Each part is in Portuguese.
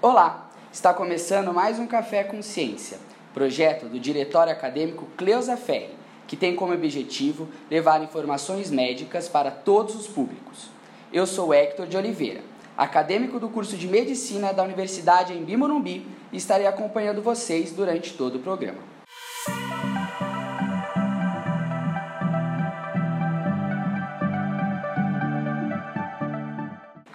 Olá, está começando mais um Café com Ciência, projeto do Diretório Acadêmico Cleusa Ferri, que tem como objetivo levar informações médicas para todos os públicos. Eu sou Hector de Oliveira, acadêmico do curso de Medicina da Universidade em Bimorumbi e estarei acompanhando vocês durante todo o programa.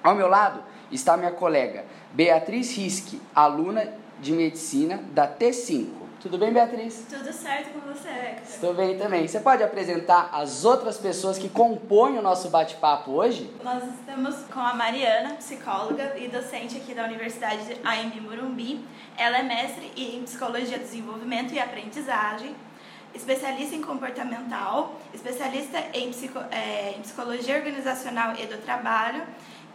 Ao meu lado está minha colega Beatriz Risque, aluna de medicina da T5. Tudo bem, Beatriz? Tudo certo com você, Hector? Estou bem também. Você pode apresentar as outras pessoas que compõem o nosso bate-papo hoje? Nós estamos com a Mariana, psicóloga e docente aqui da Universidade de AMB Morumbi. Ela é mestre em Psicologia do Desenvolvimento e Aprendizagem, especialista em comportamental, especialista em, psico, é, em Psicologia Organizacional e do Trabalho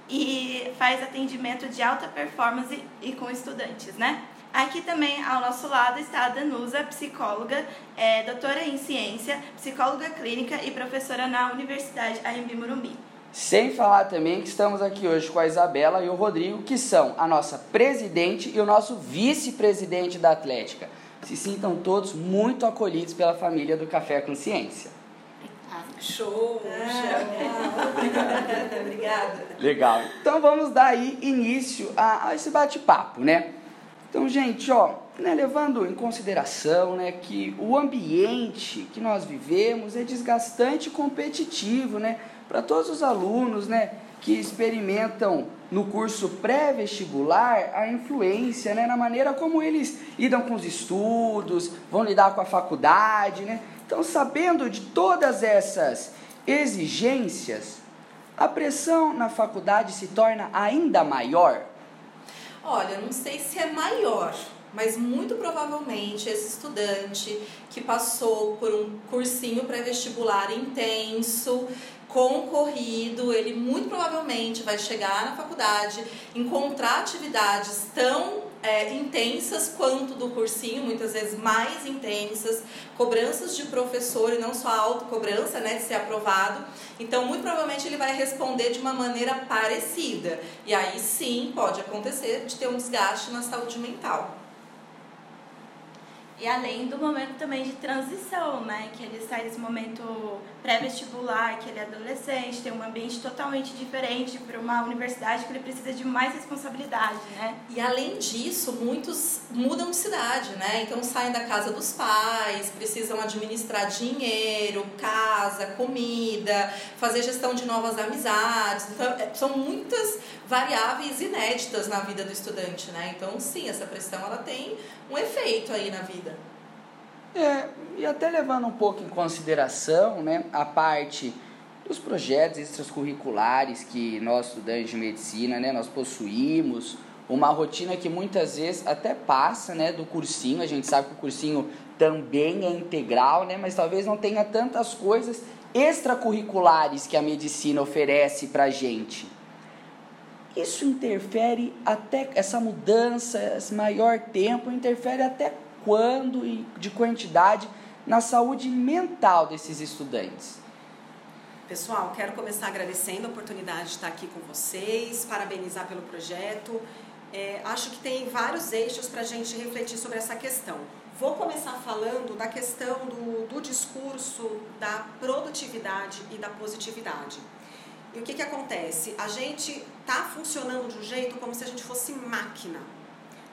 e faz atendimento de alta performance e com estudantes, né? Aqui também ao nosso lado está a Danusa, psicóloga, é, doutora em ciência, psicóloga clínica e professora na Universidade AMB Morumbi. Sem falar também que estamos aqui hoje com a Isabela e o Rodrigo, que são a nossa presidente e o nosso vice-presidente da Atlética. Se sintam todos muito acolhidos pela família do Café com Ciência. Show! Ah, Obrigada. Obrigada. Legal. Então vamos dar aí início a, a esse bate-papo, né? Então, gente, ó, né, levando em consideração né, que o ambiente que nós vivemos é desgastante e competitivo, né? Para todos os alunos, né? Que experimentam no curso pré-vestibular a influência né, na maneira como eles lidam com os estudos, vão lidar com a faculdade, né? Então, sabendo de todas essas exigências, a pressão na faculdade se torna ainda maior? Olha, não sei se é maior, mas muito provavelmente esse estudante que passou por um cursinho pré-vestibular intenso, concorrido, ele muito provavelmente vai chegar na faculdade, encontrar atividades tão é, intensas quanto do cursinho, muitas vezes mais intensas, cobranças de professor e não só a autocobrança, né, de ser aprovado. Então, muito provavelmente ele vai responder de uma maneira parecida. E aí sim pode acontecer de ter um desgaste na saúde mental. E além do momento também de transição, né? Que ele sai desse momento pré-vestibular, que ele é adolescente, tem um ambiente totalmente diferente para uma universidade que ele precisa de mais responsabilidade, né? E além disso, muitos mudam de cidade, né? Então saem da casa dos pais, precisam administrar dinheiro, casa, comida, fazer gestão de novas amizades. Então, é, são muitas variáveis inéditas na vida do estudante, né? Então, sim, essa pressão ela tem um efeito aí na vida. É, e até levando um pouco em consideração né, a parte dos projetos extracurriculares que nós estudantes de medicina, né, nós possuímos, uma rotina que muitas vezes até passa né, do cursinho, a gente sabe que o cursinho também é integral, né, mas talvez não tenha tantas coisas extracurriculares que a medicina oferece para gente. Isso interfere até essa mudança, esse maior tempo, interfere até quando e de quantidade na saúde mental desses estudantes. Pessoal, quero começar agradecendo a oportunidade de estar aqui com vocês, parabenizar pelo projeto. É, acho que tem vários eixos para a gente refletir sobre essa questão. Vou começar falando da questão do, do discurso da produtividade e da positividade. E o que, que acontece? A gente está funcionando de um jeito como se a gente fosse máquina,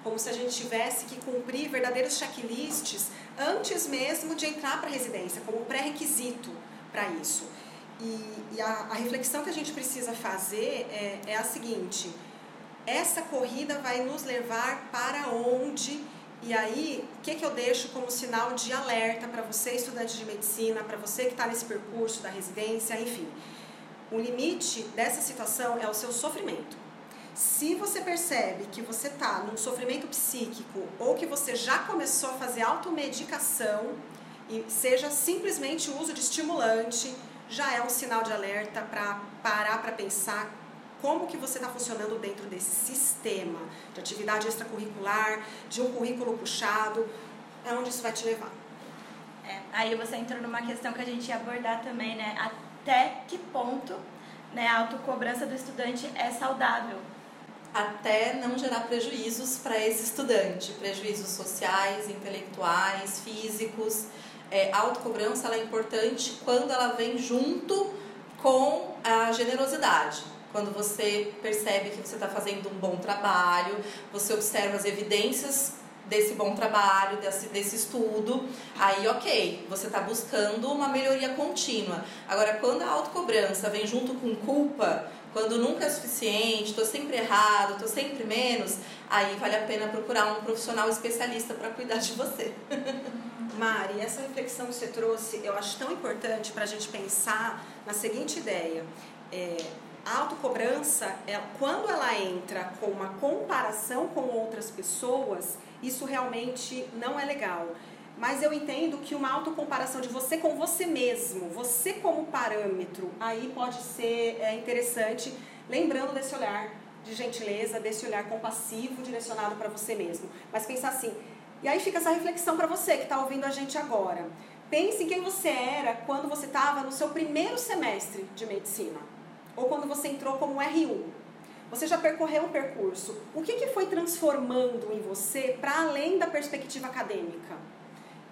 como se a gente tivesse que cumprir verdadeiros checklists antes mesmo de entrar para a residência, como pré-requisito para isso. E, e a, a, reflexão que a gente precisa fazer é, é a seguinte: essa corrida vai nos levar para onde? E aí, o que, que eu deixo como sinal de alerta para você, estudante de medicina, para você que está nesse percurso da residência, enfim. O limite dessa situação é o seu sofrimento. Se você percebe que você está num sofrimento psíquico ou que você já começou a fazer automedicação, e seja simplesmente o uso de estimulante, já é um sinal de alerta para parar para pensar como que você está funcionando dentro desse sistema de atividade extracurricular, de um currículo puxado, é onde isso vai te levar. É, aí você entrou numa questão que a gente ia abordar também, né? Até que ponto né, a autocobrança do estudante é saudável? Até não gerar prejuízos para esse estudante, prejuízos sociais, intelectuais, físicos. É, a autocobrança ela é importante quando ela vem junto com a generosidade. Quando você percebe que você está fazendo um bom trabalho, você observa as evidências desse bom trabalho, desse, desse estudo, aí ok, você está buscando uma melhoria contínua. Agora, quando a autocobrança vem junto com culpa, quando nunca é suficiente, estou sempre errado, estou sempre menos, aí vale a pena procurar um profissional especialista para cuidar de você. Mari, essa reflexão que você trouxe, eu acho tão importante para a gente pensar na seguinte ideia. É, a autocobrança, ela, quando ela entra com uma comparação com outras pessoas, isso realmente não é legal. Mas eu entendo que uma autocomparação de você com você mesmo, você como parâmetro, aí pode ser é, interessante, lembrando desse olhar de gentileza, desse olhar compassivo direcionado para você mesmo. Mas pensar assim, e aí fica essa reflexão para você que está ouvindo a gente agora. Pense em quem você era quando você estava no seu primeiro semestre de medicina, ou quando você entrou como R1. Você já percorreu o percurso. O que, que foi transformando em você para além da perspectiva acadêmica?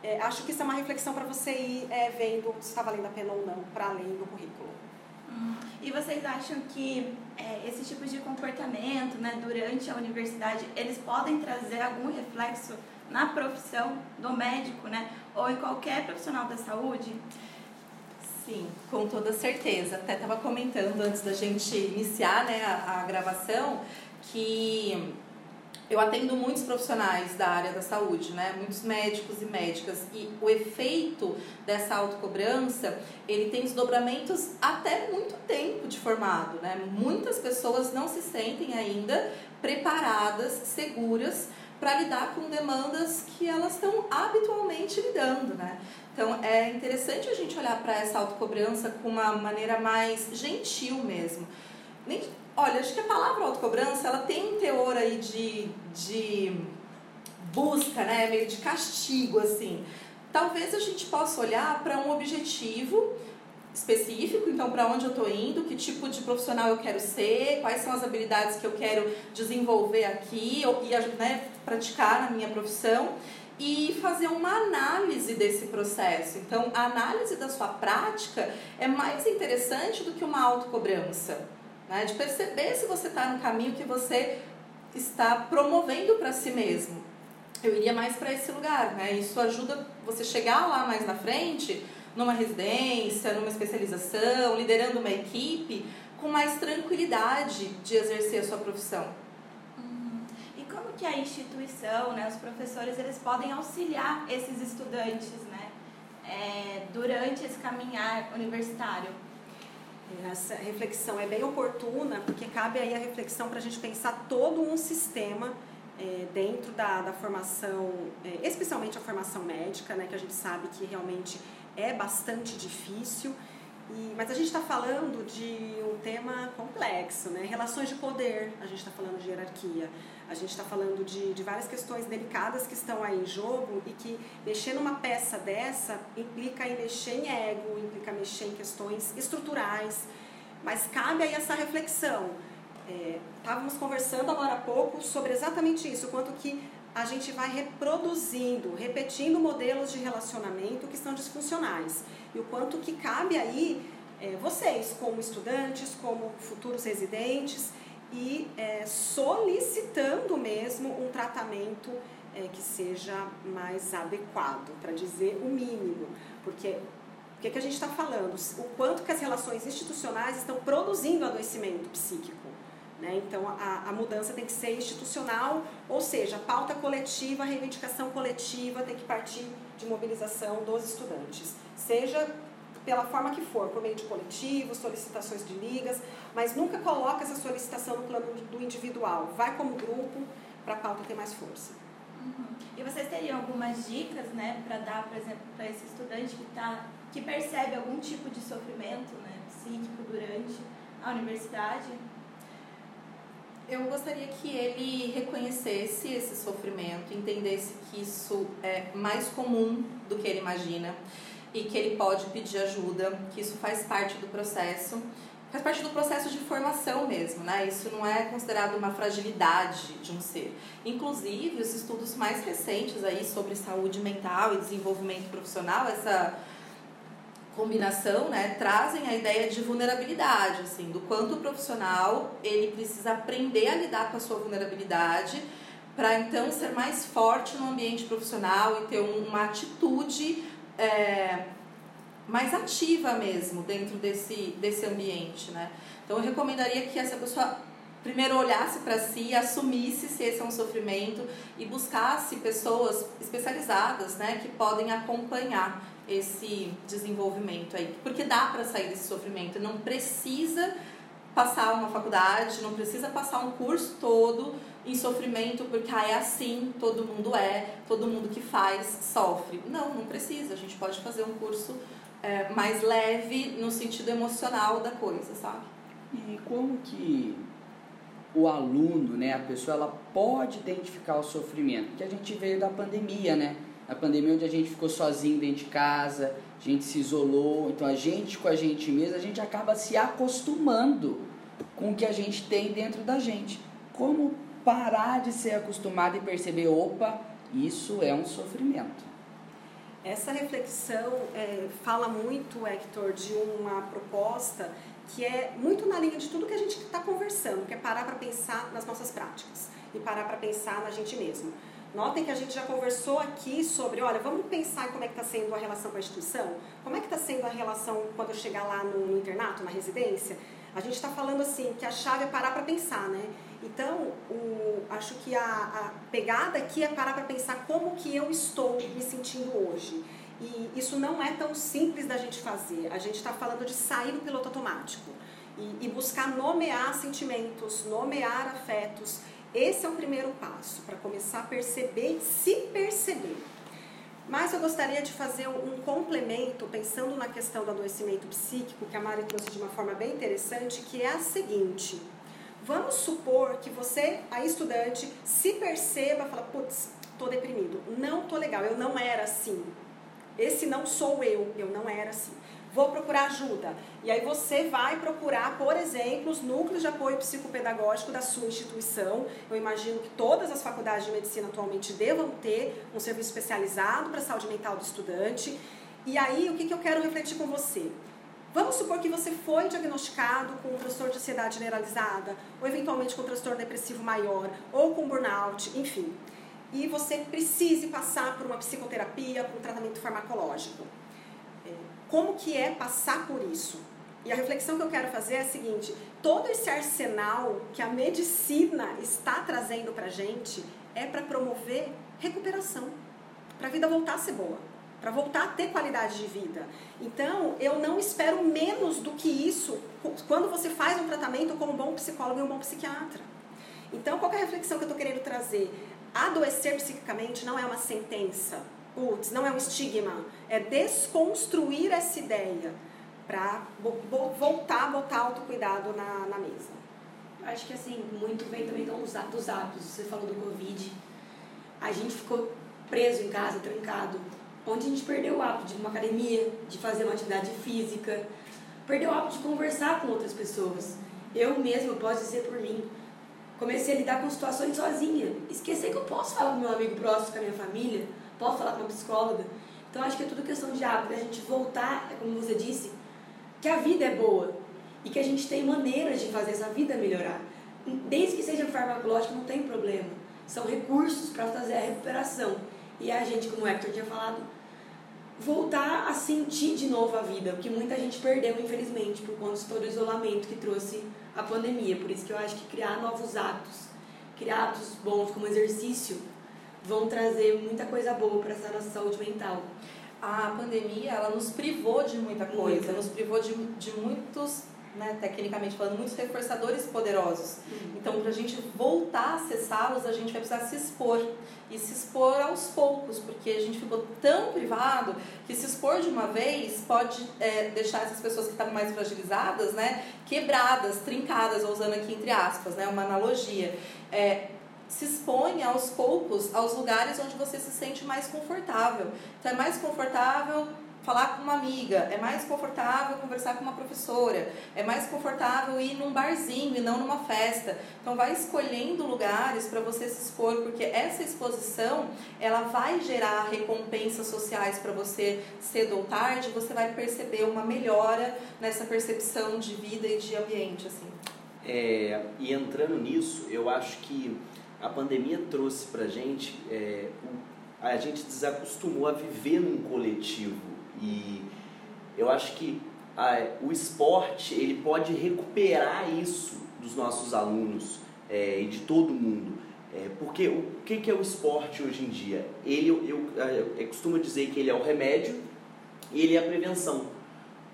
É, acho que isso é uma reflexão para você ir é, vendo se está valendo a pena ou não, para além do currículo. Hum. E vocês acham que é, esse tipo de comportamento, né, durante a universidade, eles podem trazer algum reflexo na profissão do médico, né, ou em qualquer profissional da saúde? Sim, com toda certeza. Até estava comentando antes da gente iniciar né, a, a gravação que eu atendo muitos profissionais da área da saúde, né? Muitos médicos e médicas e o efeito dessa autocobrança, ele tem desdobramentos até muito tempo de formado, né? Muitas pessoas não se sentem ainda preparadas, seguras para lidar com demandas que elas estão habitualmente lidando, né? Então é interessante a gente olhar para essa autocobrança com uma maneira mais gentil mesmo. Nem Olha, acho que a palavra autocobrança, ela tem um teor aí de, de busca, né? Meio de castigo, assim. Talvez a gente possa olhar para um objetivo específico, então para onde eu estou indo, que tipo de profissional eu quero ser, quais são as habilidades que eu quero desenvolver aqui ou, e né, praticar na minha profissão e fazer uma análise desse processo. Então, a análise da sua prática é mais interessante do que uma autocobrança né? de perceber se você está no caminho que você está promovendo para si mesmo. Eu iria mais para esse lugar, né? Isso ajuda você chegar lá mais na frente, numa residência, numa especialização, liderando uma equipe, com mais tranquilidade de exercer a sua profissão. Uhum. E como que a instituição, né, os professores, eles podem auxiliar esses estudantes, né, é, durante esse caminhar universitário? Essa reflexão é bem oportuna, porque cabe aí a reflexão para a gente pensar todo um sistema é, dentro da, da formação, é, especialmente a formação médica, né, que a gente sabe que realmente é bastante difícil. E, mas a gente está falando de um tema complexo, né? Relações de poder, a gente está falando de hierarquia, a gente está falando de, de várias questões delicadas que estão aí em jogo e que mexer numa peça dessa implica em mexer em ego, implica mexer em questões estruturais. Mas cabe aí essa reflexão. É, estávamos conversando agora há pouco sobre exatamente isso, o quanto que a gente vai reproduzindo, repetindo modelos de relacionamento que são disfuncionais. E o quanto que cabe aí é, vocês, como estudantes, como futuros residentes, e é, solicitando mesmo um tratamento é, que seja mais adequado, para dizer o mínimo. Porque o que, que a gente está falando? O quanto que as relações institucionais estão produzindo adoecimento psíquico. Né? Então, a, a mudança tem que ser institucional, ou seja, pauta coletiva, reivindicação coletiva tem que partir de mobilização dos estudantes. Seja pela forma que for, por meio de coletivos, solicitações de ligas, mas nunca coloca essa solicitação no plano do individual. Vai como grupo para a pauta ter mais força. Uhum. E vocês teriam algumas dicas, né, para dar, por exemplo, para esse estudante que tá, que percebe algum tipo de sofrimento, né, psíquico durante a universidade? Eu gostaria que ele reconhecesse esse sofrimento, entendesse que isso é mais comum do que ele imagina e que ele pode pedir ajuda, que isso faz parte do processo, faz parte do processo de formação mesmo, né? Isso não é considerado uma fragilidade de um ser. Inclusive, os estudos mais recentes aí sobre saúde mental e desenvolvimento profissional, essa combinação, né, trazem a ideia de vulnerabilidade, assim, do quanto o profissional ele precisa aprender a lidar com a sua vulnerabilidade para então ser mais forte no ambiente profissional e ter uma atitude é, mais ativa mesmo dentro desse, desse ambiente, né? Então eu recomendaria que essa pessoa primeiro olhasse para si, assumisse se esse é um sofrimento e buscasse pessoas especializadas, né, que podem acompanhar esse desenvolvimento aí, porque dá para sair desse sofrimento, não precisa passar uma faculdade, não precisa passar um curso todo em sofrimento porque ah, é assim, todo mundo é, todo mundo que faz sofre. Não, não precisa. A gente pode fazer um curso é, mais leve no sentido emocional da coisa, sabe? E como que o aluno, né, a pessoa, ela pode identificar o sofrimento? Porque a gente veio da pandemia, né? A pandemia onde a gente ficou sozinho dentro de casa, a gente se isolou, então a gente com a gente mesmo, a gente acaba se acostumando com o que a gente tem dentro da gente. Como parar de ser acostumado e perceber, opa, isso é um sofrimento. Essa reflexão é, fala muito, Hector, de uma proposta que é muito na linha de tudo que a gente está conversando, que é parar para pensar nas nossas práticas e parar para pensar na gente mesmo. Notem que a gente já conversou aqui sobre, olha, vamos pensar como é que está sendo a relação com a instituição, como é que está sendo a relação quando eu chegar lá no, no internato, na residência. A gente está falando assim que a chave é parar para pensar, né? Então, o, acho que a, a pegada aqui é parar para pensar como que eu estou me sentindo hoje. E isso não é tão simples da gente fazer. A gente está falando de sair do piloto automático e, e buscar nomear sentimentos, nomear afetos. Esse é o primeiro passo para começar a perceber, se perceber. Mas eu gostaria de fazer um complemento, pensando na questão do adoecimento psíquico, que a Mari trouxe de uma forma bem interessante, que é a seguinte. Vamos supor que você, a estudante, se perceba, fala, putz, tô deprimido, não tô legal, eu não era assim. Esse não sou eu, eu não era assim. Vou procurar ajuda. E aí você vai procurar, por exemplo, os núcleos de apoio psicopedagógico da sua instituição. Eu imagino que todas as faculdades de medicina atualmente devam ter um serviço especializado para a saúde mental do estudante. E aí, o que, que eu quero refletir com você? Vamos supor que você foi diagnosticado com um transtorno de ansiedade generalizada, ou eventualmente com um transtorno depressivo maior, ou com burnout, enfim. E você precise passar por uma psicoterapia, por um tratamento farmacológico. Como que é passar por isso? E a reflexão que eu quero fazer é a seguinte: todo esse arsenal que a medicina está trazendo para gente é para promover recuperação, para a vida voltar a ser boa para voltar a ter qualidade de vida. Então, eu não espero menos do que isso quando você faz um tratamento com um bom psicólogo e um bom psiquiatra. Então, qual é a reflexão que eu estou querendo trazer? Adoecer psiquicamente não é uma sentença, putz, não é um estigma, é desconstruir essa ideia para voltar a botar autocuidado na, na mesa. Acho que assim, muito vem também dos hábitos. Você falou do Covid. A gente ficou preso em casa, trancado onde a gente perdeu o hábito de uma academia, de fazer uma atividade física, perdeu o hábito de conversar com outras pessoas. Eu mesma, posso dizer por mim, comecei a lidar com situações sozinha. Esquecer que eu posso falar com meu amigo próximo, com a minha família, posso falar com uma psicóloga. Então acho que é tudo questão de hábito, a gente voltar, como você disse, que a vida é boa e que a gente tem maneiras de fazer essa vida melhorar. Desde que seja farmacológico, não tem problema. São recursos para fazer a recuperação e a gente, como o Hector tinha falado, voltar a sentir de novo a vida, o que muita gente perdeu, infelizmente, por conta de todo o isolamento que trouxe a pandemia. Por isso que eu acho que criar novos hábitos, criar hábitos bons como exercício, vão trazer muita coisa boa para essa nossa saúde mental. A pandemia, ela nos privou de muita coisa, nos privou de, de muitos né, tecnicamente falando, muitos reforçadores poderosos. Uhum. Então, para a gente voltar a acessá-los, a gente vai precisar se expor. E se expor aos poucos, porque a gente ficou tão privado que se expor de uma vez pode é, deixar essas pessoas que estavam mais fragilizadas, né, quebradas, trincadas, usando aqui entre aspas, né, uma analogia. É, se expõe aos poucos aos lugares onde você se sente mais confortável. Então, é mais confortável falar com uma amiga, é mais confortável conversar com uma professora, é mais confortável ir num barzinho e não numa festa. Então vai escolhendo lugares para você se expor, porque essa exposição, ela vai gerar recompensas sociais para você cedo ou tarde, você vai perceber uma melhora nessa percepção de vida e de ambiente assim. É, e entrando nisso, eu acho que a pandemia trouxe pra gente é, a gente desacostumou a viver num coletivo e eu acho que a, o esporte ele pode recuperar isso dos nossos alunos é, e de todo mundo. É, porque o que, que é o esporte hoje em dia? Ele, eu, eu, eu costumo dizer que ele é o remédio e ele é a prevenção.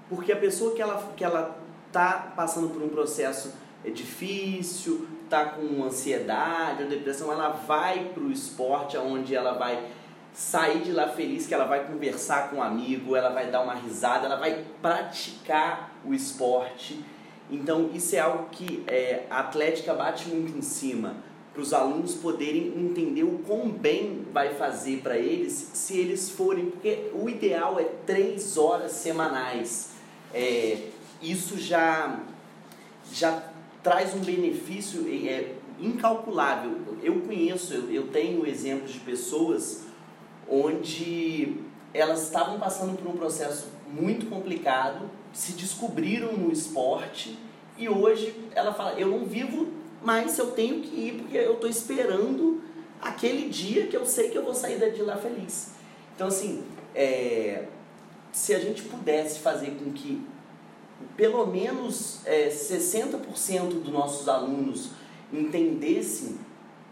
Porque a pessoa que ela que ela está passando por um processo é difícil, está com ansiedade ou depressão, ela vai para o esporte onde ela vai sair de lá feliz que ela vai conversar com um amigo, ela vai dar uma risada, ela vai praticar o esporte. Então isso é algo que é, a Atlética bate muito em cima para os alunos poderem entender o quão bem vai fazer para eles se eles forem, porque o ideal é três horas semanais. É, isso já já traz um benefício é, incalculável. Eu conheço, eu, eu tenho exemplos de pessoas onde elas estavam passando por um processo muito complicado, se descobriram no esporte e hoje ela fala: Eu não vivo mais, eu tenho que ir porque eu estou esperando aquele dia que eu sei que eu vou sair de lá feliz. Então, assim, é, se a gente pudesse fazer com que pelo menos é, 60% dos nossos alunos entendessem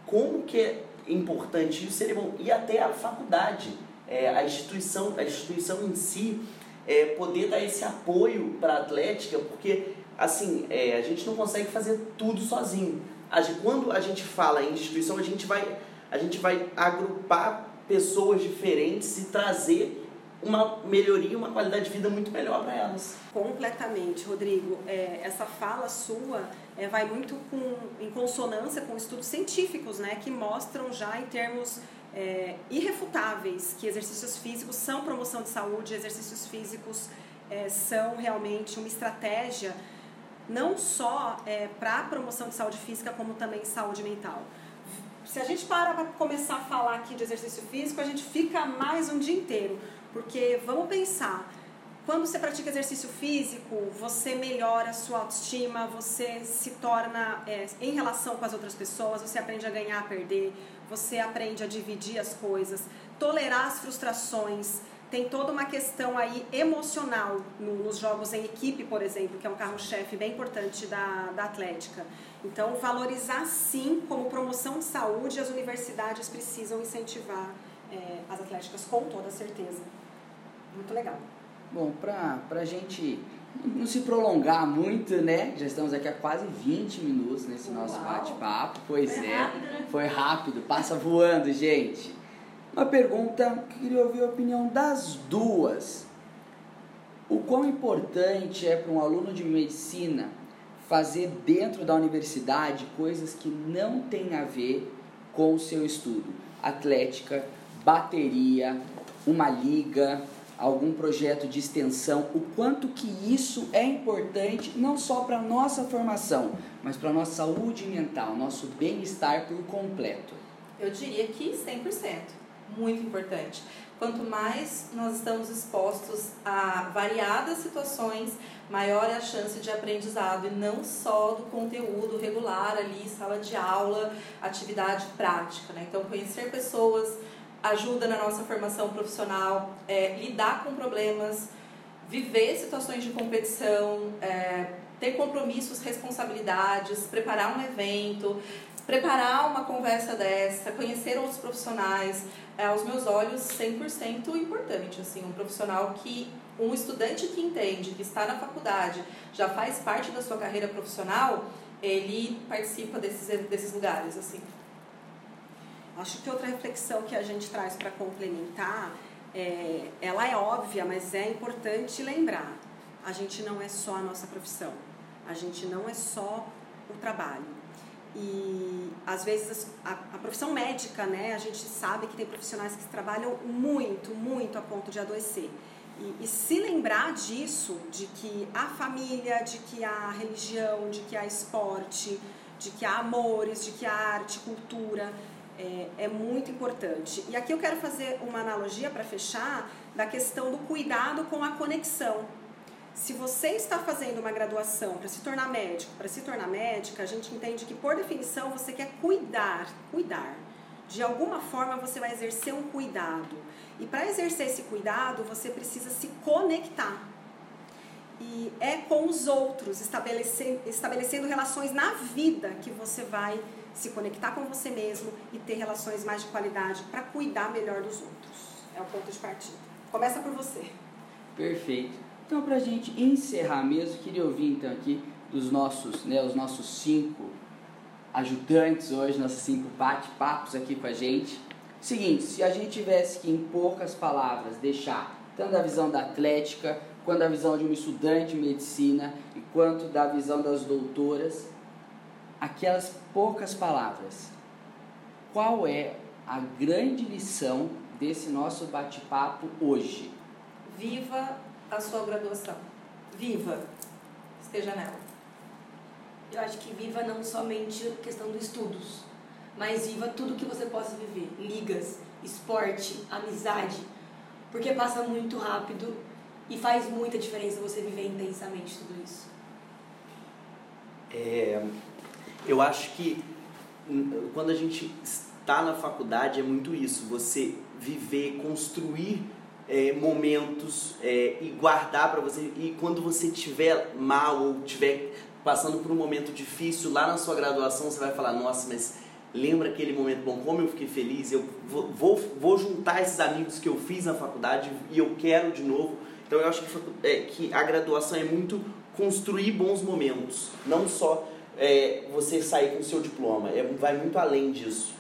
como que é importante isso seria bom. E até a faculdade, é, a, instituição, a instituição em si, é, poder dar esse apoio para a Atlética, porque assim, é, a gente não consegue fazer tudo sozinho. A gente, quando a gente fala em instituição, a gente vai, a gente vai agrupar pessoas diferentes e trazer uma melhoria, uma qualidade de vida muito melhor para elas. Completamente, Rodrigo. É, essa fala sua é, vai muito com, em consonância com estudos científicos, né, que mostram já em termos é, irrefutáveis que exercícios físicos são promoção de saúde, exercícios físicos é, são realmente uma estratégia não só é, para a promoção de saúde física, como também saúde mental. Se a gente para para começar a falar aqui de exercício físico, a gente fica mais um dia inteiro, porque vamos pensar, quando você pratica exercício físico, você melhora a sua autoestima, você se torna, é, em relação com as outras pessoas, você aprende a ganhar, a perder, você aprende a dividir as coisas, tolerar as frustrações. Tem toda uma questão aí emocional no, nos jogos em equipe, por exemplo, que é um carro-chefe bem importante da, da Atlética. Então, valorizar sim como promoção de saúde, as universidades precisam incentivar é, as atléticas com toda certeza. Muito legal. Bom, para a gente não se prolongar muito, né? Já estamos aqui há quase 20 minutos nesse nosso bate-papo. Pois foi é, rápido, né? foi rápido, passa voando, gente. Uma pergunta que queria ouvir a opinião das duas. O quão importante é para um aluno de medicina fazer dentro da universidade coisas que não têm a ver com o seu estudo? Atlética, bateria, uma liga, algum projeto de extensão, o quanto que isso é importante não só para a nossa formação, mas para a nossa saúde mental, nosso bem-estar por completo. Eu diria que 100%, muito importante. Quanto mais nós estamos expostos a variadas situações, maior é a chance de aprendizado e não só do conteúdo regular ali, sala de aula, atividade prática. Né? Então, conhecer pessoas, ajuda na nossa formação profissional, é, lidar com problemas, viver situações de competição, é, ter compromissos, responsabilidades, preparar um evento, preparar uma conversa dessa, conhecer outros profissionais, é, aos meus olhos, 100% importante. Assim, um profissional que, um estudante que entende, que está na faculdade, já faz parte da sua carreira profissional, ele participa desses, desses lugares. assim. Acho que outra reflexão que a gente traz para complementar, é, ela é óbvia, mas é importante lembrar. A gente não é só a nossa profissão, a gente não é só o trabalho. E às vezes a, a profissão médica, né, a gente sabe que tem profissionais que trabalham muito, muito a ponto de adoecer. E, e, se lembrar disso, de que há família, de que há religião, de que há esporte, de que há amores, de que há arte, cultura, é, é muito importante. E aqui eu quero fazer uma analogia para fechar da questão do cuidado com a conexão. Se você está fazendo uma graduação para se tornar médico, para se tornar médica, a gente entende que por definição você quer cuidar, cuidar. De alguma forma você vai exercer um cuidado. E para exercer esse cuidado, você precisa se conectar. E é com os outros, estabelecendo, estabelecendo relações na vida que você vai se conectar com você mesmo e ter relações mais de qualidade para cuidar melhor dos outros. É o ponto de partida. Começa por você. Perfeito. Então, para a gente encerrar mesmo, queria ouvir então aqui dos nossos, né, os nossos cinco ajudantes hoje, nossos cinco bate-papos aqui com a gente. Seguinte, se a gente tivesse que, em poucas palavras, deixar tanto a visão da atlética, quanto a visão de um estudante de medicina e quanto da visão das doutoras, aquelas poucas palavras, qual é a grande lição desse nosso bate-papo hoje? Viva a sua graduação. Viva. Esteja nela. Eu acho que viva não somente a questão dos estudos, mas viva tudo que você possa viver. Ligas, esporte, amizade. Porque passa muito rápido e faz muita diferença você viver intensamente tudo isso. É, eu acho que hum, quando a gente está na faculdade é muito isso, você viver, construir é, momentos é, e guardar para você. E quando você estiver mal ou estiver passando por um momento difícil lá na sua graduação, você vai falar: Nossa, mas lembra aquele momento bom? Como eu fiquei feliz? Eu vou, vou, vou juntar esses amigos que eu fiz na faculdade e eu quero de novo. Então eu acho que, é, que a graduação é muito construir bons momentos, não só é, você sair com o seu diploma, é, vai muito além disso.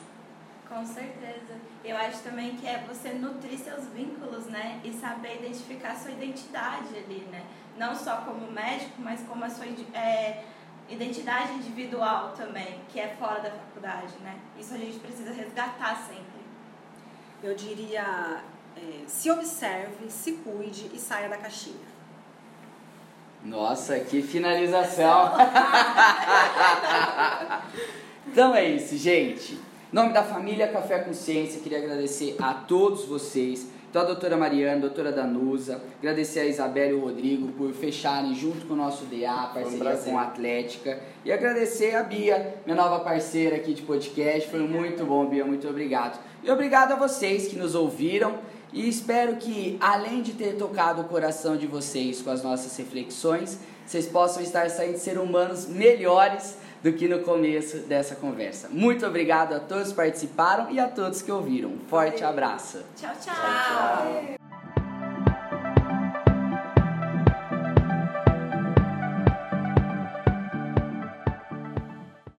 Com certeza. Eu acho também que é você nutrir seus vínculos, né? E saber identificar sua identidade ali, né? Não só como médico, mas como a sua é, identidade individual também, que é fora da faculdade, né? Isso a gente precisa resgatar sempre. Eu diria, é, se observe, se cuide e saia da caixinha. Nossa, que finalização! então é isso, gente. Em nome da família Café Consciência, queria agradecer a todos vocês, então a doutora Mariana, a doutora Danusa, agradecer a Isabela e o Rodrigo por fecharem junto com o nosso DA, parceria um com a Atlética, e agradecer a Bia, minha nova parceira aqui de podcast, foi muito bom, Bia, muito obrigado. E obrigado a vocês que nos ouviram, e espero que, além de ter tocado o coração de vocês com as nossas reflexões, vocês possam estar saindo ser humanos melhores do que no começo dessa conversa. Muito obrigado a todos que participaram e a todos que ouviram. Forte abraço. tchau. tchau. tchau, tchau.